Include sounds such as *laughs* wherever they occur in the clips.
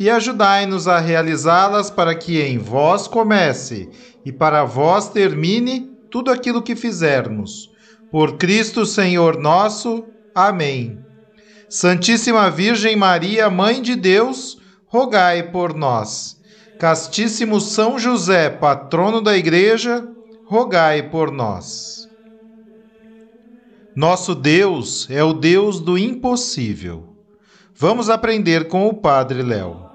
e ajudai-nos a realizá-las para que em vós comece e para vós termine tudo aquilo que fizermos. Por Cristo Senhor nosso. Amém. Santíssima Virgem Maria, Mãe de Deus, rogai por nós. Castíssimo São José, patrono da Igreja, rogai por nós. Nosso Deus é o Deus do impossível. Vamos aprender com o Padre Léo.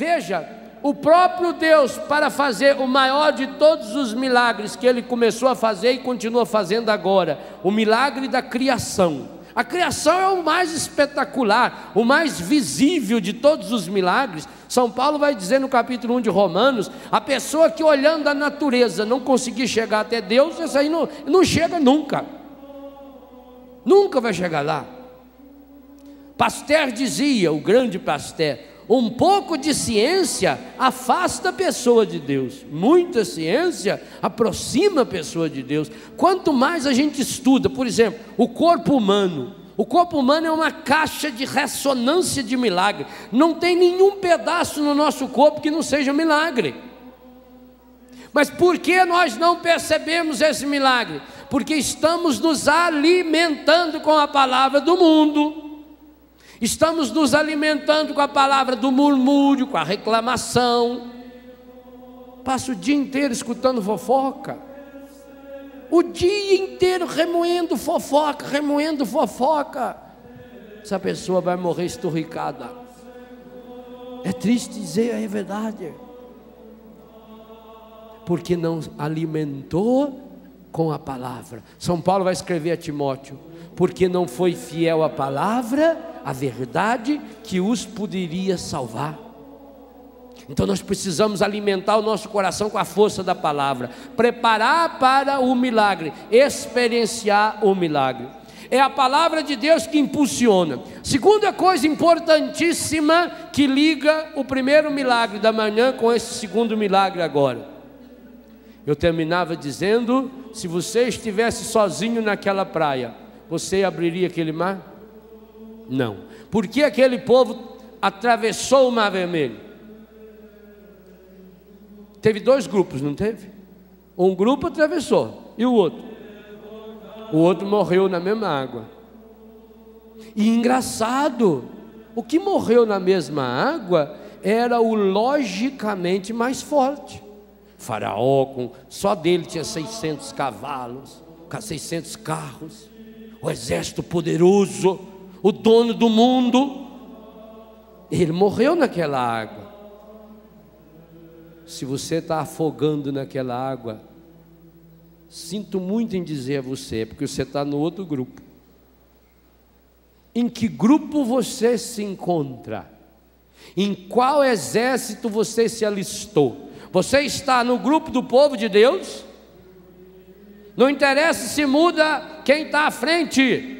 Veja, o próprio Deus, para fazer o maior de todos os milagres que ele começou a fazer e continua fazendo agora, o milagre da criação. A criação é o mais espetacular, o mais visível de todos os milagres. São Paulo vai dizer no capítulo 1 de Romanos: a pessoa que olhando a natureza não conseguir chegar até Deus, essa aí não, não chega nunca. Nunca vai chegar lá. Pasteur dizia, o grande Pasteur, um pouco de ciência afasta a pessoa de Deus, muita ciência aproxima a pessoa de Deus. Quanto mais a gente estuda, por exemplo, o corpo humano, o corpo humano é uma caixa de ressonância de milagre. Não tem nenhum pedaço no nosso corpo que não seja milagre. Mas por que nós não percebemos esse milagre? Porque estamos nos alimentando com a palavra do mundo. Estamos nos alimentando com a palavra do murmúrio, com a reclamação. Passa o dia inteiro escutando fofoca. O dia inteiro remoendo fofoca, remoendo fofoca. Essa pessoa vai morrer esturricada. É triste dizer, é verdade. Porque não alimentou com a palavra. São Paulo vai escrever a Timóteo: porque não foi fiel à palavra, à verdade que os poderia salvar. Então nós precisamos alimentar o nosso coração com a força da palavra, preparar para o milagre, experienciar o milagre. É a palavra de Deus que impulsiona. Segunda coisa importantíssima que liga o primeiro milagre da manhã com esse segundo milagre agora. Eu terminava dizendo: se você estivesse sozinho naquela praia, você abriria aquele mar? Não. Por que aquele povo atravessou o mar vermelho? Teve dois grupos, não teve? Um grupo atravessou e o outro. O outro morreu na mesma água. E engraçado, o que morreu na mesma água era o logicamente mais forte. Faraó, com, só dele tinha 600 cavalos, 600 carros o exército poderoso, o dono do mundo. Ele morreu naquela água. Se você está afogando naquela água, sinto muito em dizer a você, porque você está no outro grupo. Em que grupo você se encontra? Em qual exército você se alistou? Você está no grupo do povo de Deus? Não interessa se muda quem está à frente.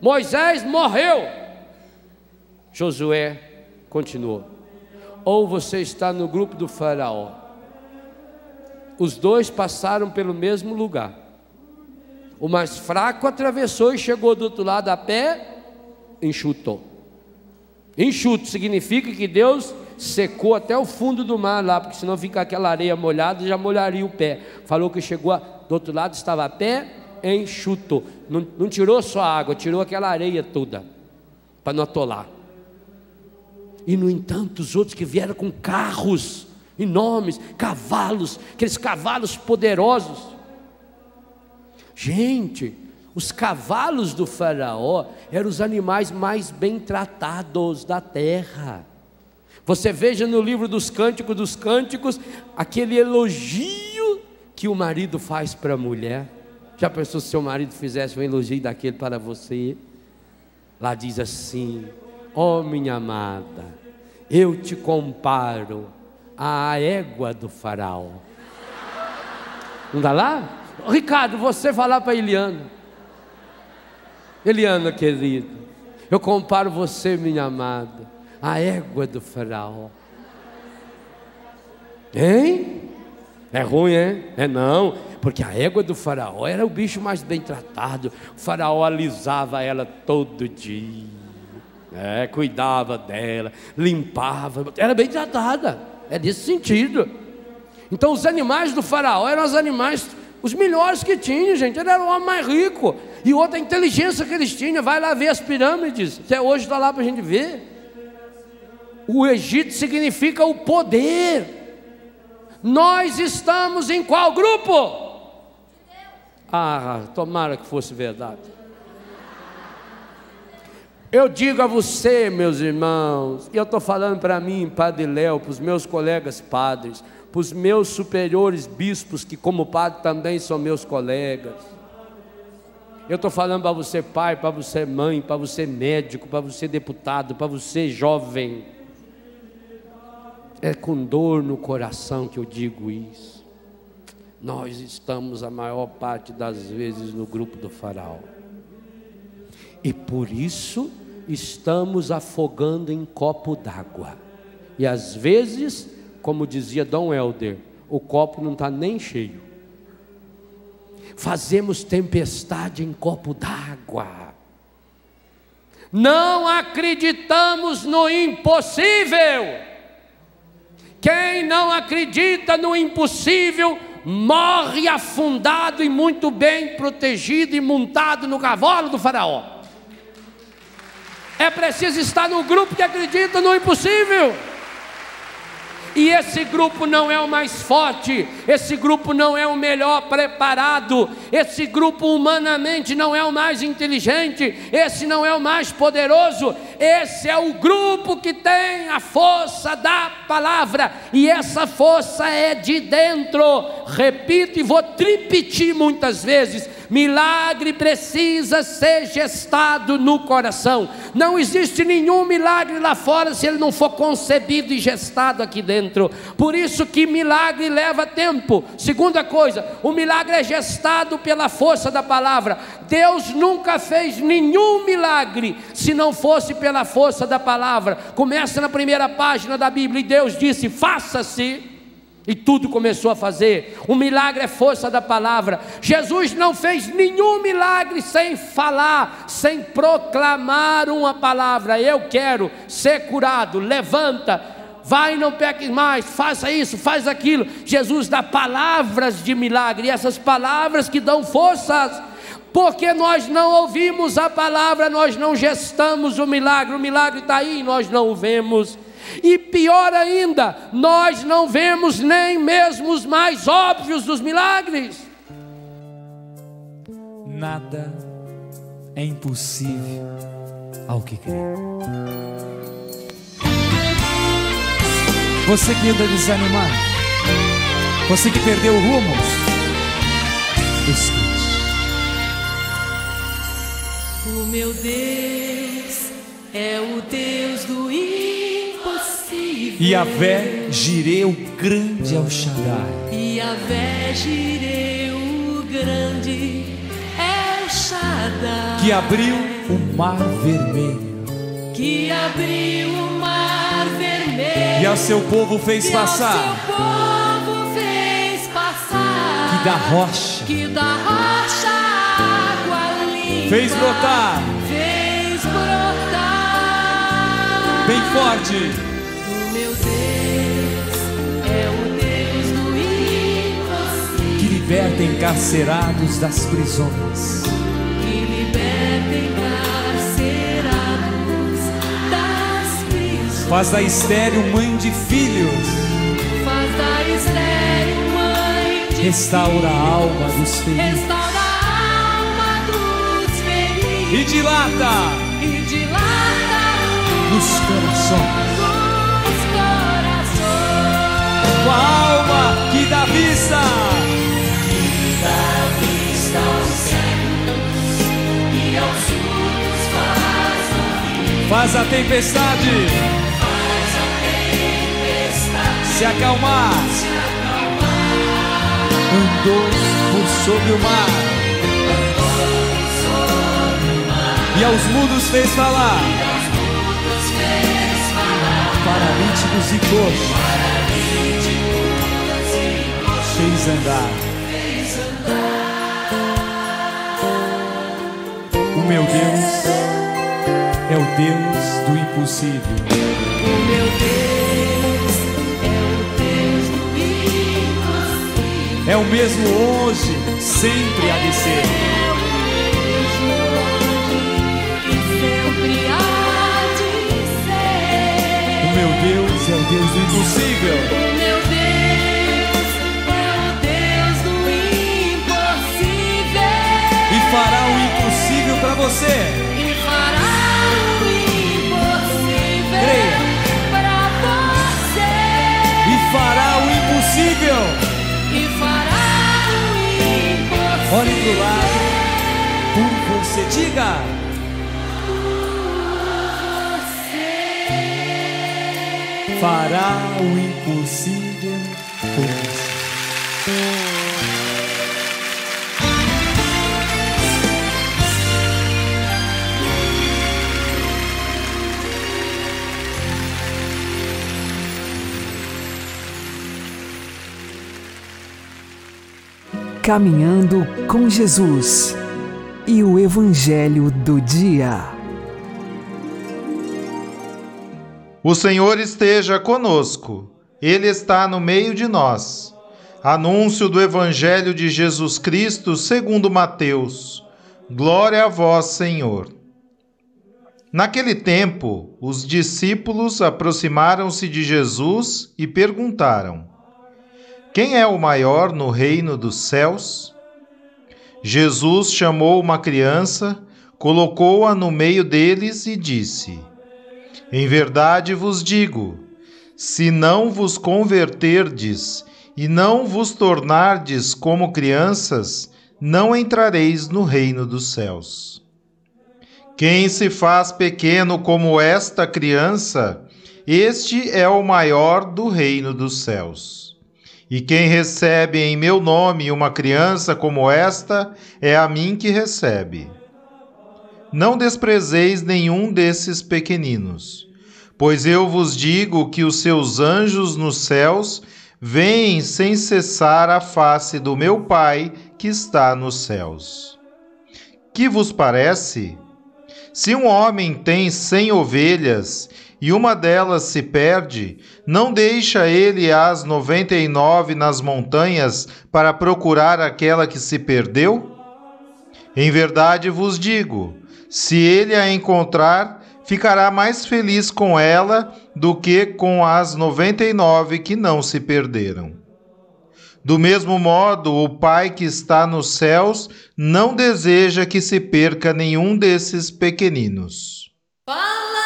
Moisés morreu. Josué continuou. Ou você está no grupo do Faraó. Os dois passaram pelo mesmo lugar. O mais fraco atravessou e chegou do outro lado a pé, enxutou. Enxuto significa que Deus secou até o fundo do mar lá, porque senão fica aquela areia molhada já molharia o pé. Falou que chegou a do outro lado estava a pé enxuto. Não, não tirou só a água, tirou aquela areia toda, para não atolar. E no entanto, os outros que vieram com carros enormes, cavalos, aqueles cavalos poderosos. Gente, Os cavalos do Faraó eram os animais mais bem tratados da terra. Você veja no livro dos Cânticos dos Cânticos aquele elogio que o marido faz para a mulher. Já pensou se seu marido fizesse um elogio daquele para você? Lá diz assim: Ó oh, minha amada, eu te comparo à égua do faraó. Não dá lá? Ricardo, você falar para Eliana. Eliana, querido, eu comparo você, minha amada, à égua do faraó. Hein? É ruim, hein? É não, porque a égua do faraó era o bicho mais bem tratado. O faraó alisava ela todo dia, é, cuidava dela, limpava, era bem tratada. É desse sentido. Então os animais do faraó eram os animais os melhores que tinha, gente. Ele era o homem mais rico. E outra inteligência que eles tinham. Vai lá ver as pirâmides. Até hoje está lá para a gente ver. O Egito significa o poder. Nós estamos em qual grupo? Ah, tomara que fosse verdade. Eu digo a você, meus irmãos, e eu estou falando para mim, Padre Léo, para os meus colegas padres, para os meus superiores bispos, que, como padre, também são meus colegas. Eu estou falando para você, pai, para você, mãe, para você, médico, para você, deputado, para você, jovem. É com dor no coração que eu digo isso. Nós estamos a maior parte das vezes no grupo do Faraó. E por isso estamos afogando em copo d'água. E às vezes como dizia Dom Helder, o copo não está nem cheio. Fazemos tempestade em copo d'água. Não acreditamos no impossível. Quem não acredita no impossível morre afundado e muito bem protegido e montado no cavalo do faraó. É preciso estar no grupo que acredita no impossível. E esse grupo não é o mais forte, esse grupo não é o melhor preparado, esse grupo humanamente não é o mais inteligente, esse não é o mais poderoso, esse é o grupo que tem a força da palavra, e essa força é de dentro. Repito e vou tripetir muitas vezes: milagre precisa ser gestado no coração. Não existe nenhum milagre lá fora se ele não for concebido e gestado aqui dentro. Por isso que milagre leva tempo. Segunda coisa, o milagre é gestado pela força da palavra. Deus nunca fez nenhum milagre se não fosse pela força da palavra. Começa na primeira página da Bíblia e Deus disse: "Faça-se" E tudo começou a fazer. O milagre é força da palavra. Jesus não fez nenhum milagre sem falar, sem proclamar uma palavra. Eu quero ser curado. Levanta, vai não peques mais, faça isso, faz aquilo. Jesus dá palavras de milagre, e essas palavras que dão forças. Porque nós não ouvimos a palavra, nós não gestamos o milagre. O milagre está aí nós não o vemos. E pior ainda, nós não vemos nem mesmo os mais óbvios dos milagres. Nada é impossível ao que crê. Você que anda desanimado, você que perdeu o rumo, escute. O meu Deus é o Deus do Iavé Jireu grande El Shaddai. Iavé Jireu grande El Shaddai. Que abriu o mar vermelho. Que abriu o mar vermelho. E ao seu povo fez e passar. Seu povo fez passar. Que da rocha. Que da rocha água limpa. Fez brotar. Fez brotar. Bem forte liberta encarcerados das prisões. Que liberta encarcerados das prisões. Faz da estéreo mãe de filhos. Faz da estéreo mãe de Restaura a alma dos feridos. Restaura a alma dos dilata, e dilata nos corações. os corações. Com a alma que dá vista, faz a tempestade, se acalmar. Andou por sobre o mar. E aos mudos fez falar. Paralíticos e coxos. Fez andar. O meu Deus é o Deus do impossível. O meu Deus é o Deus do impossível. É o mesmo hoje, sempre há de ser. O meu Deus é o Deus do impossível. O meu Deus é o Deus do impossível. E fará o impossível para você. Impossível. E fará o impossível. Olhe pro lado. Por você. Diga. Fará o impossível por você. Caminhando com Jesus e o Evangelho do Dia. O Senhor esteja conosco, Ele está no meio de nós. Anúncio do Evangelho de Jesus Cristo segundo Mateus. Glória a vós, Senhor. Naquele tempo, os discípulos aproximaram-se de Jesus e perguntaram: Quem é o maior no reino dos céus? Jesus chamou uma criança, colocou-a no meio deles e disse: Em verdade vos digo, se não vos converterdes e não vos tornardes como crianças, não entrareis no reino dos céus. Quem se faz pequeno como esta criança, este é o maior do reino dos céus. E quem recebe em meu nome uma criança como esta, é a mim que recebe. Não desprezeis nenhum desses pequeninos, pois eu vos digo que os seus anjos nos céus veem sem cessar a face do meu Pai que está nos céus. Que vos parece? Se um homem tem cem ovelhas e uma delas se perde, não deixa ele as noventa e nove nas montanhas para procurar aquela que se perdeu? Em verdade vos digo: se ele a encontrar, ficará mais feliz com ela do que com as noventa e nove que não se perderam. Do mesmo modo, o Pai que está nos céus não deseja que se perca nenhum desses pequeninos. Palavra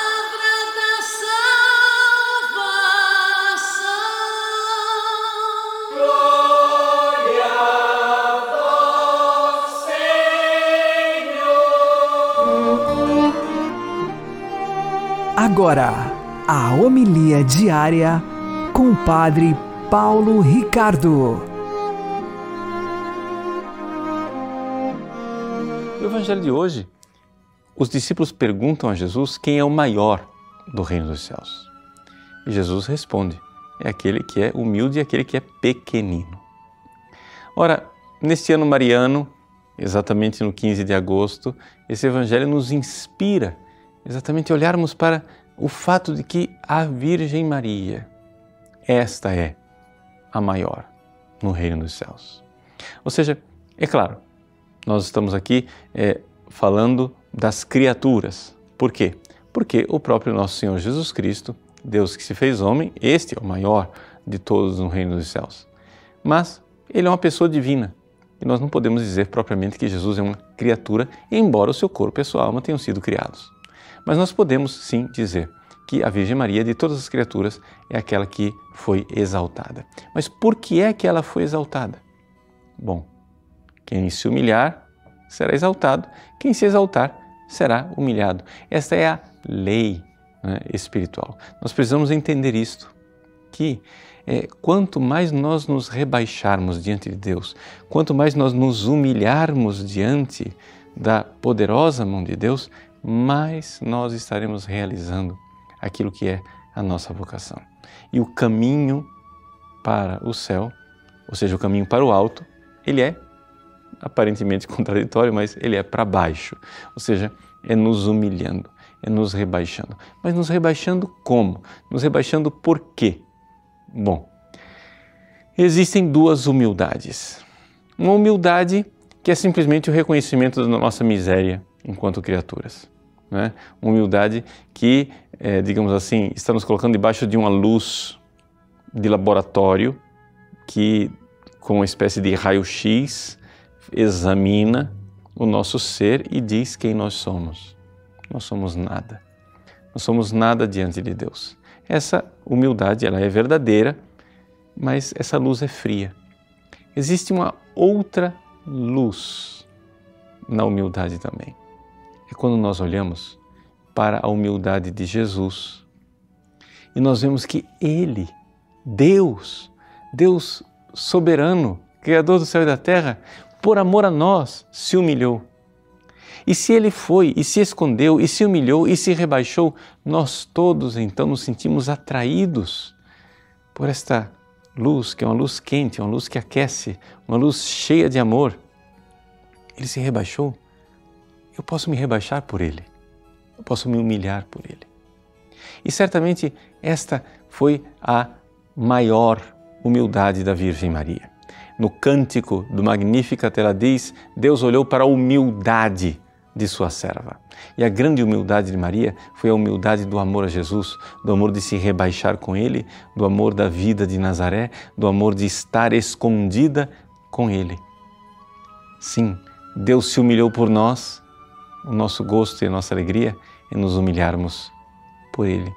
Agora, a homilia diária com o Padre Paulo Ricardo. No Evangelho de hoje, os discípulos perguntam a Jesus quem é o maior do reino dos céus. E Jesus responde: é aquele que é humilde e aquele que é pequenino. Ora, neste ano mariano, exatamente no 15 de agosto, esse Evangelho nos inspira exatamente olharmos para o fato de que a Virgem Maria, esta é a maior no reino dos céus. Ou seja, é claro, nós estamos aqui é, falando das criaturas. Por quê? Porque o próprio nosso Senhor Jesus Cristo, Deus que se fez homem, este é o maior de todos no reino dos céus. Mas ele é uma pessoa divina E nós não podemos dizer propriamente que Jesus é uma criatura, embora o seu corpo e a sua alma tenham sido criados. Mas nós podemos sim dizer que a Virgem Maria, de todas as criaturas, é aquela que foi exaltada. Mas por que é que ela foi exaltada? Bom, quem se humilhar será exaltado, quem se exaltar será humilhado. Esta é a lei né, espiritual. Nós precisamos entender isto, que é, quanto mais nós nos rebaixarmos diante de Deus, quanto mais nós nos humilharmos diante da poderosa mão de Deus, mais nós estaremos realizando aquilo que é a nossa vocação. E o caminho para o céu, ou seja, o caminho para o alto, ele é aparentemente *laughs* contraditório, mas ele é para baixo, ou seja, é nos humilhando, é nos rebaixando. Mas nos rebaixando como? Nos rebaixando por quê? Bom, existem duas humildades. Uma humildade que é simplesmente o reconhecimento da nossa miséria enquanto criaturas. Né? Humildade que, é, digamos assim, está nos colocando debaixo de uma luz de laboratório que, com uma espécie de raio-x, examina o nosso ser e diz quem nós somos. Nós somos nada. Nós somos nada diante de Deus. Essa humildade, ela é verdadeira, mas essa luz é fria. Existe uma outra luz na humildade também. É quando nós olhamos para a humildade de Jesus e nós vemos que Ele, Deus, Deus soberano, Criador do céu e da terra, por amor a nós, se humilhou. E se ele foi, e se escondeu, e se humilhou, e se rebaixou, nós todos então nos sentimos atraídos por esta luz, que é uma luz quente, uma luz que aquece, uma luz cheia de amor. Ele se rebaixou. Eu posso me rebaixar por ele. Eu posso me humilhar por ele. E certamente esta foi a maior humildade da Virgem Maria. No cântico do Magníficat, ela diz: Deus olhou para a humildade de sua serva. E a grande humildade de Maria foi a humildade do amor a Jesus, do amor de se rebaixar com Ele, do amor da vida de Nazaré, do amor de estar escondida com Ele. Sim, Deus se humilhou por nós, o nosso gosto e a nossa alegria é nos humilharmos por Ele.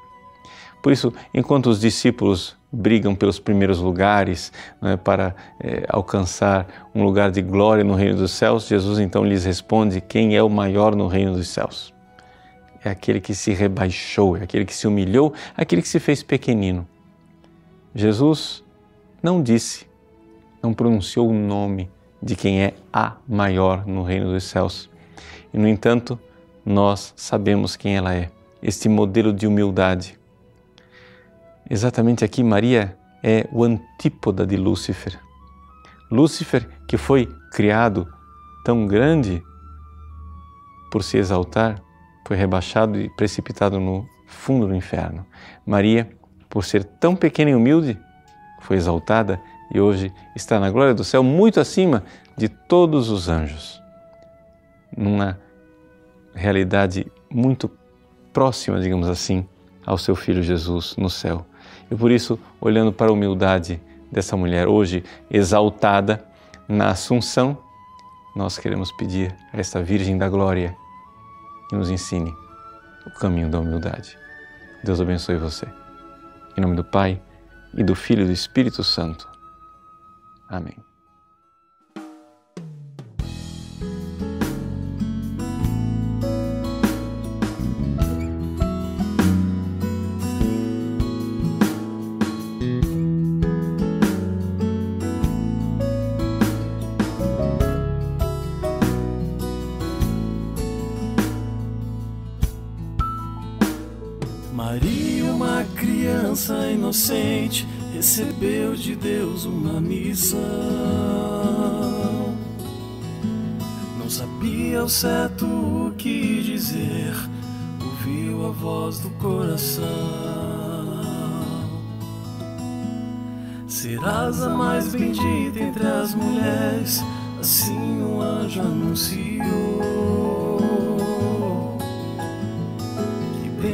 Por isso, enquanto os discípulos brigam pelos primeiros lugares é, para é, alcançar um lugar de glória no reino dos céus, Jesus então lhes responde: quem é o maior no reino dos céus? É aquele que se rebaixou, é aquele que se humilhou, aquele que se fez pequenino. Jesus não disse, não pronunciou o nome de quem é a maior no reino dos céus. E, no entanto, nós sabemos quem ela é, este modelo de humildade Exatamente aqui, Maria é o antípoda de Lúcifer. Lúcifer, que foi criado tão grande por se exaltar, foi rebaixado e precipitado no fundo do inferno. Maria, por ser tão pequena e humilde, foi exaltada e hoje está na glória do céu, muito acima de todos os anjos. Numa realidade muito próxima, digamos assim, ao seu filho Jesus no céu. E por isso, olhando para a humildade dessa mulher hoje exaltada na Assunção, nós queremos pedir a esta Virgem da Glória que nos ensine o caminho da humildade. Deus abençoe você. Em nome do Pai e do Filho e do Espírito Santo. Amém. Inocente recebeu de Deus uma missão. Não sabia ao certo o que dizer, ouviu a voz do coração. Serás a mais bendita entre as mulheres, assim o anjo anunciou.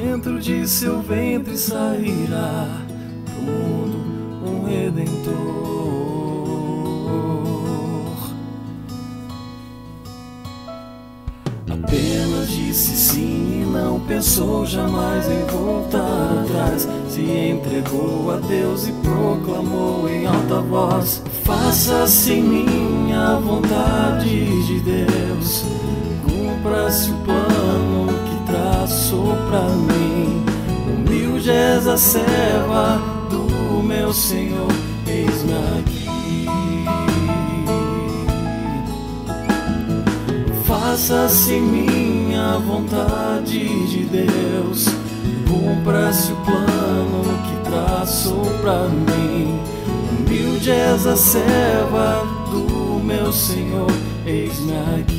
dentro de seu ventre sairá do mundo um redentor. Apenas disse sim e não pensou jamais em voltar atrás. Se entregou a Deus e proclamou em alta voz: Faça-se assim minha vontade de Deus, cumpra-se o plano traçou pra mim. Humilde és a serva do meu Senhor, eis-me aqui. Faça-se minha vontade de Deus, cumpra-se o plano que traçou pra mim. Humilde és a serva do meu Senhor, eis-me aqui.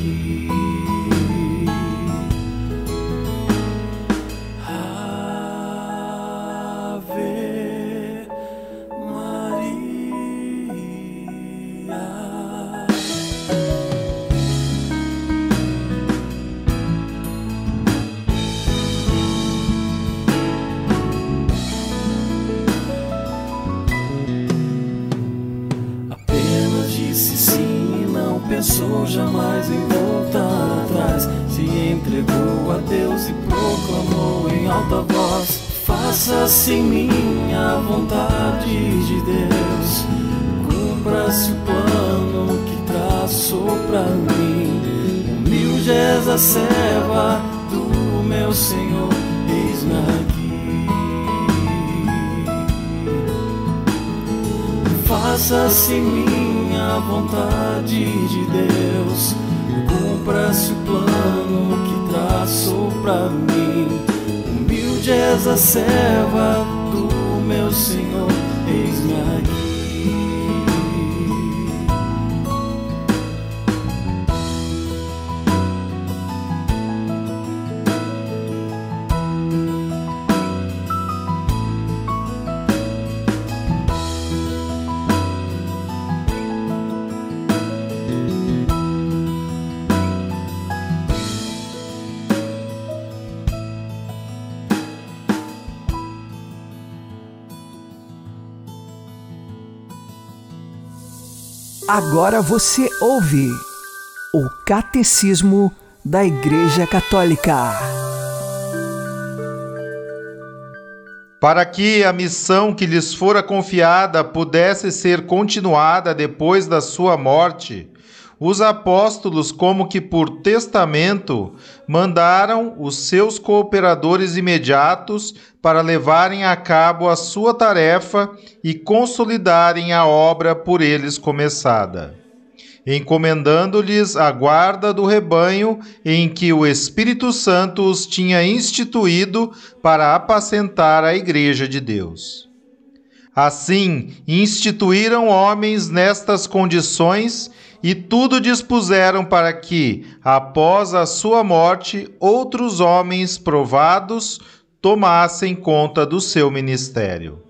A serva do meu Senhor, eis-me aqui. Faça-se minha vontade de Deus, cumpra-se o plano que traçou pra mim. Humilde és a serva do meu Senhor, eis-me aqui. Agora você ouve o Catecismo da Igreja Católica. Para que a missão que lhes fora confiada pudesse ser continuada depois da sua morte, os apóstolos, como que por testamento, mandaram os seus cooperadores imediatos para levarem a cabo a sua tarefa e consolidarem a obra por eles começada, encomendando-lhes a guarda do rebanho em que o Espírito Santo os tinha instituído para apacentar a Igreja de Deus. Assim, instituíram homens nestas condições e tudo dispuseram para que, após a sua morte, outros homens provados tomassem conta do seu ministério.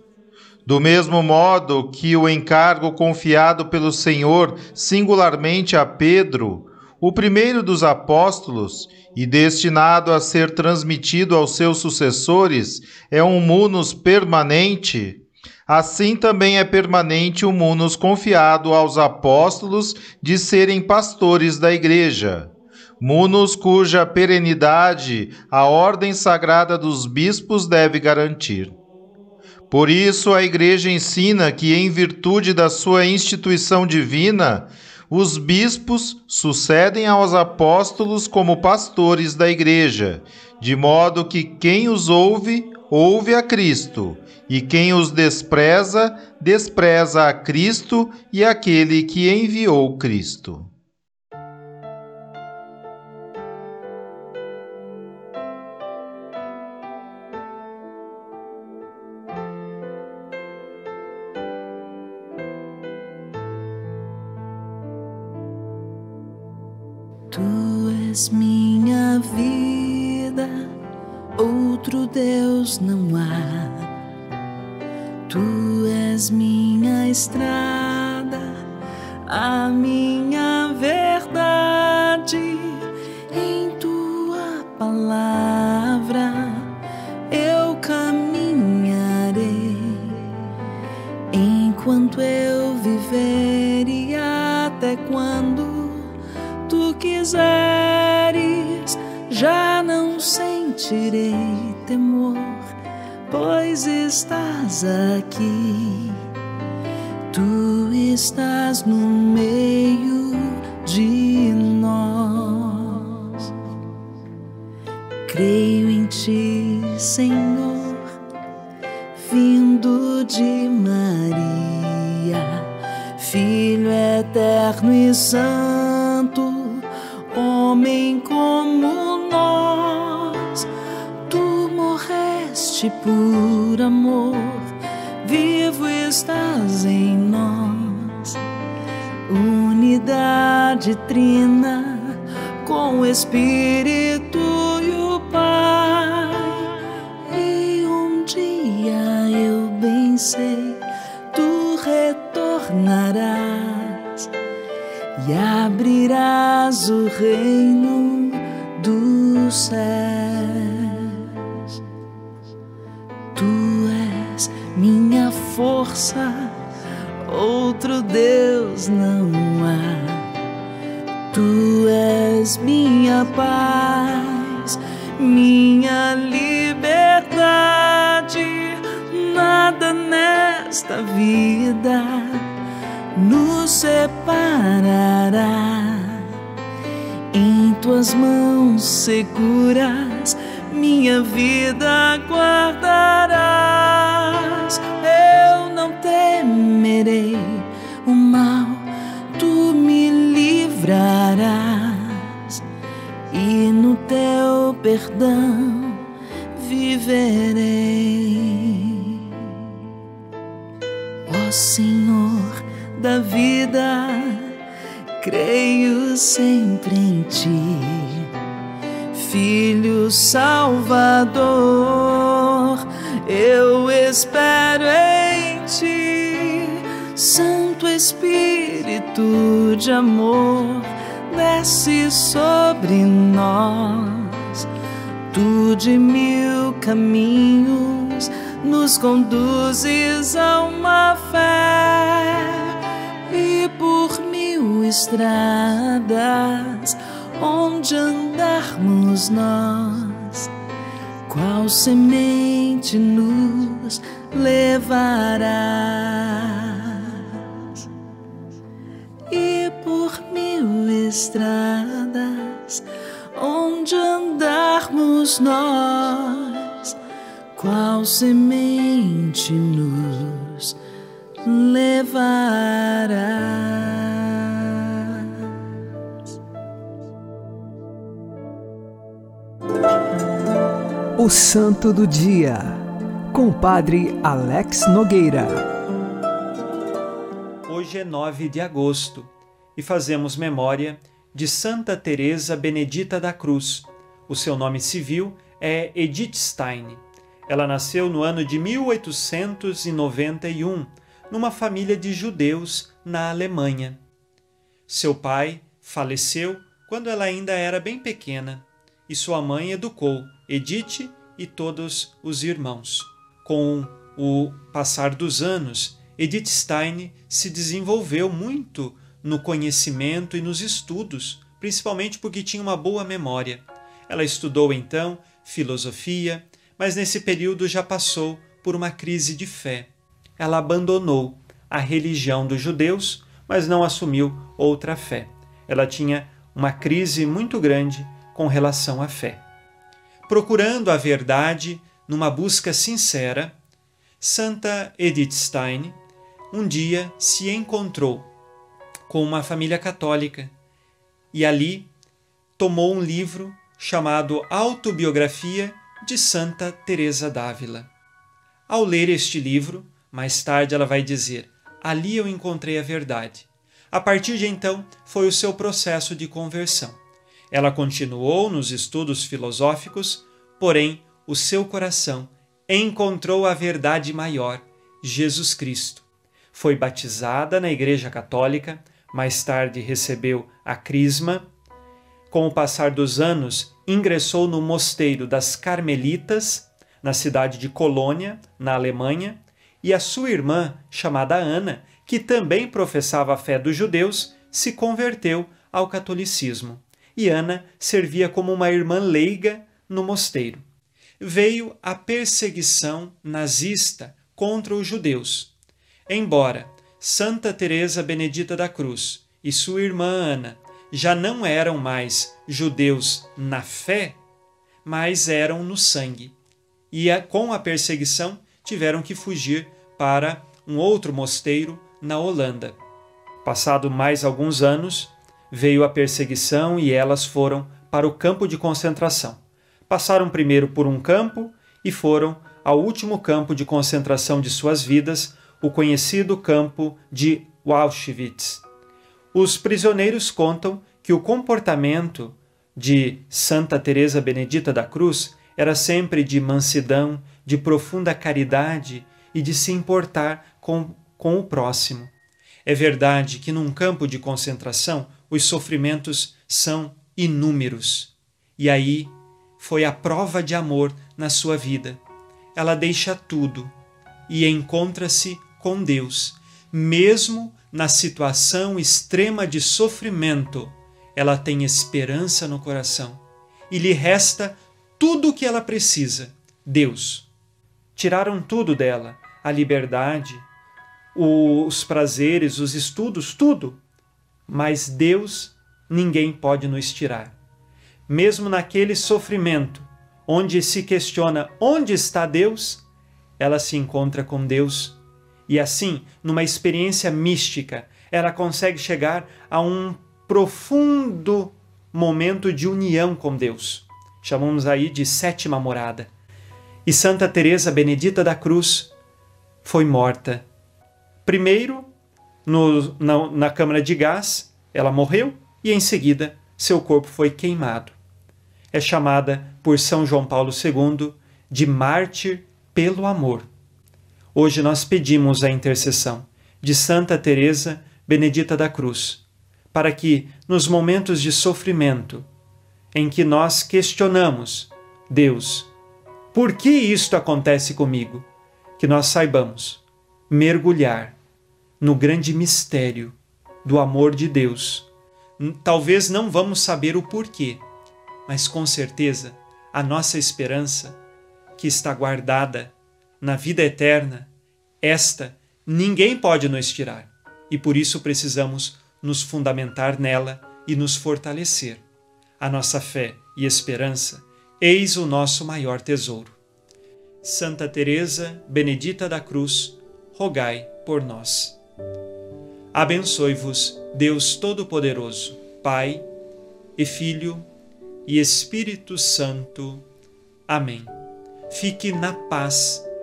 Do mesmo modo que o encargo confiado pelo Senhor singularmente a Pedro, o primeiro dos apóstolos, e destinado a ser transmitido aos seus sucessores, é um munus permanente, assim também é permanente o munus confiado aos apóstolos de serem pastores da igreja. Munus cuja perenidade a ordem sagrada dos bispos deve garantir. Por isso, a Igreja ensina que, em virtude da sua instituição divina, os bispos sucedem aos apóstolos como pastores da Igreja, de modo que quem os ouve, ouve a Cristo, e quem os despreza, despreza a Cristo e aquele que enviou Cristo. Tu és minha vida, outro Deus não há. Tu és minha estrada, a minha sentirei temor, pois estás aqui. Tu estás no Unidade trina com o Espírito e o Pai. E um dia eu bem sei, tu retornarás e abrirás o reino dos céus. Tu és minha força, outro Deus não há. Tu és minha paz, minha liberdade. Nada nesta vida nos separará. Em tuas mãos seguras, minha vida guardarás. Eu temerei. O mal, tu me livrarás, e no teu perdão viverei. Ó Senhor da vida, creio sempre em ti, Filho Salvador, eu espero Santo Espírito de amor, desce sobre nós, tu de mil caminhos nos conduzes a uma fé. E por mil estradas onde andarmos nós, qual semente nos levarás mil estradas onde andarmos nós, qual semente nos levarás. O Santo do Dia, com o Padre Alex Nogueira. Hoje é 9 de agosto e fazemos memória de Santa Teresa Benedita da Cruz. O seu nome civil é Edith Stein. Ela nasceu no ano de 1891, numa família de judeus na Alemanha. Seu pai faleceu quando ela ainda era bem pequena e sua mãe educou Edith e todos os irmãos. Com o passar dos anos, Edith Stein se desenvolveu muito no conhecimento e nos estudos, principalmente porque tinha uma boa memória. Ela estudou então filosofia, mas nesse período já passou por uma crise de fé. Ela abandonou a religião dos judeus, mas não assumiu outra fé. Ela tinha uma crise muito grande com relação à fé. Procurando a verdade numa busca sincera, Santa Edith Stein um dia se encontrou com uma família católica e ali tomou um livro chamado Autobiografia de Santa Teresa d'Ávila. Ao ler este livro, mais tarde ela vai dizer: "Ali eu encontrei a verdade". A partir de então, foi o seu processo de conversão. Ela continuou nos estudos filosóficos, porém o seu coração encontrou a verdade maior, Jesus Cristo. Foi batizada na Igreja Católica, mais tarde recebeu a crisma. Com o passar dos anos, ingressou no mosteiro das Carmelitas, na cidade de Colônia, na Alemanha, e a sua irmã, chamada Ana, que também professava a fé dos judeus, se converteu ao catolicismo. e Ana servia como uma irmã leiga no mosteiro. Veio a perseguição nazista contra os judeus. Embora Santa Teresa Benedita da Cruz e sua irmã Ana já não eram mais judeus na fé, mas eram no sangue. E com a perseguição tiveram que fugir para um outro mosteiro na Holanda. Passado mais alguns anos, veio a perseguição e elas foram para o campo de concentração. Passaram primeiro por um campo e foram ao último campo de concentração de suas vidas, o conhecido campo de Auschwitz. Os prisioneiros contam que o comportamento de Santa Teresa Benedita da Cruz era sempre de mansidão, de profunda caridade e de se importar com, com o próximo. É verdade que num campo de concentração os sofrimentos são inúmeros. E aí foi a prova de amor na sua vida. Ela deixa tudo e encontra-se com Deus, mesmo na situação extrema de sofrimento. Ela tem esperança no coração e lhe resta tudo o que ela precisa: Deus. Tiraram tudo dela, a liberdade, os prazeres, os estudos, tudo. Mas Deus ninguém pode nos tirar. Mesmo naquele sofrimento, onde se questiona onde está Deus, ela se encontra com Deus. E assim, numa experiência mística, ela consegue chegar a um profundo momento de união com Deus. Chamamos aí de sétima morada. E Santa Teresa Benedita da Cruz foi morta Primeiro, no, na, na câmara de gás, ela morreu e em seguida seu corpo foi queimado. É chamada por São João Paulo II de mártir pelo amor. Hoje nós pedimos a intercessão de Santa Teresa Benedita da Cruz, para que nos momentos de sofrimento em que nós questionamos Deus, por que isto acontece comigo? Que nós saibamos mergulhar no grande mistério do amor de Deus. Talvez não vamos saber o porquê, mas com certeza a nossa esperança, que está guardada na vida eterna, esta ninguém pode nos tirar e por isso precisamos nos fundamentar nela e nos fortalecer. A nossa fé e esperança, eis o nosso maior tesouro. Santa Teresa Benedita da Cruz, rogai por nós. Abençoe-vos, Deus Todo-Poderoso, Pai e Filho e Espírito Santo. Amém. Fique na paz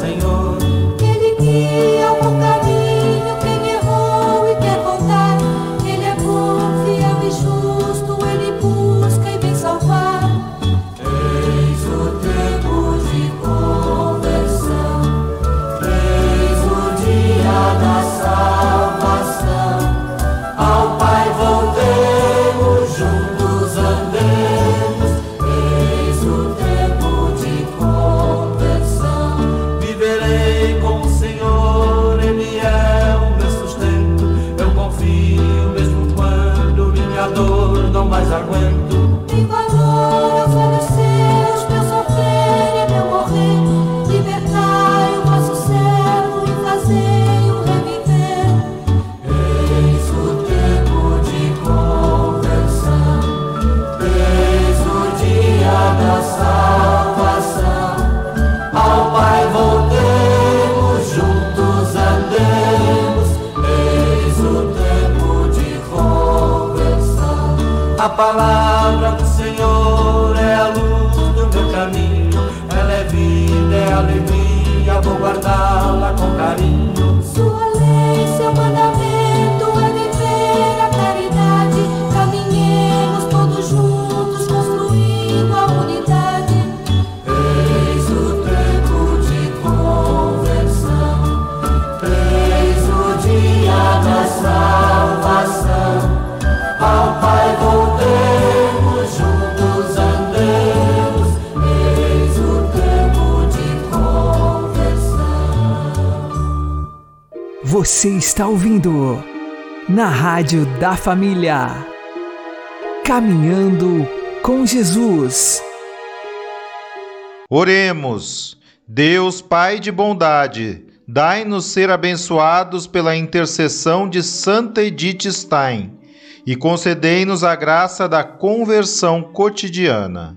Senhor. Palavra do Senhor Você está ouvindo na Rádio da Família. Caminhando com Jesus. Oremos. Deus Pai de bondade, dai-nos ser abençoados pela intercessão de Santa Edith Stein e concedei-nos a graça da conversão cotidiana.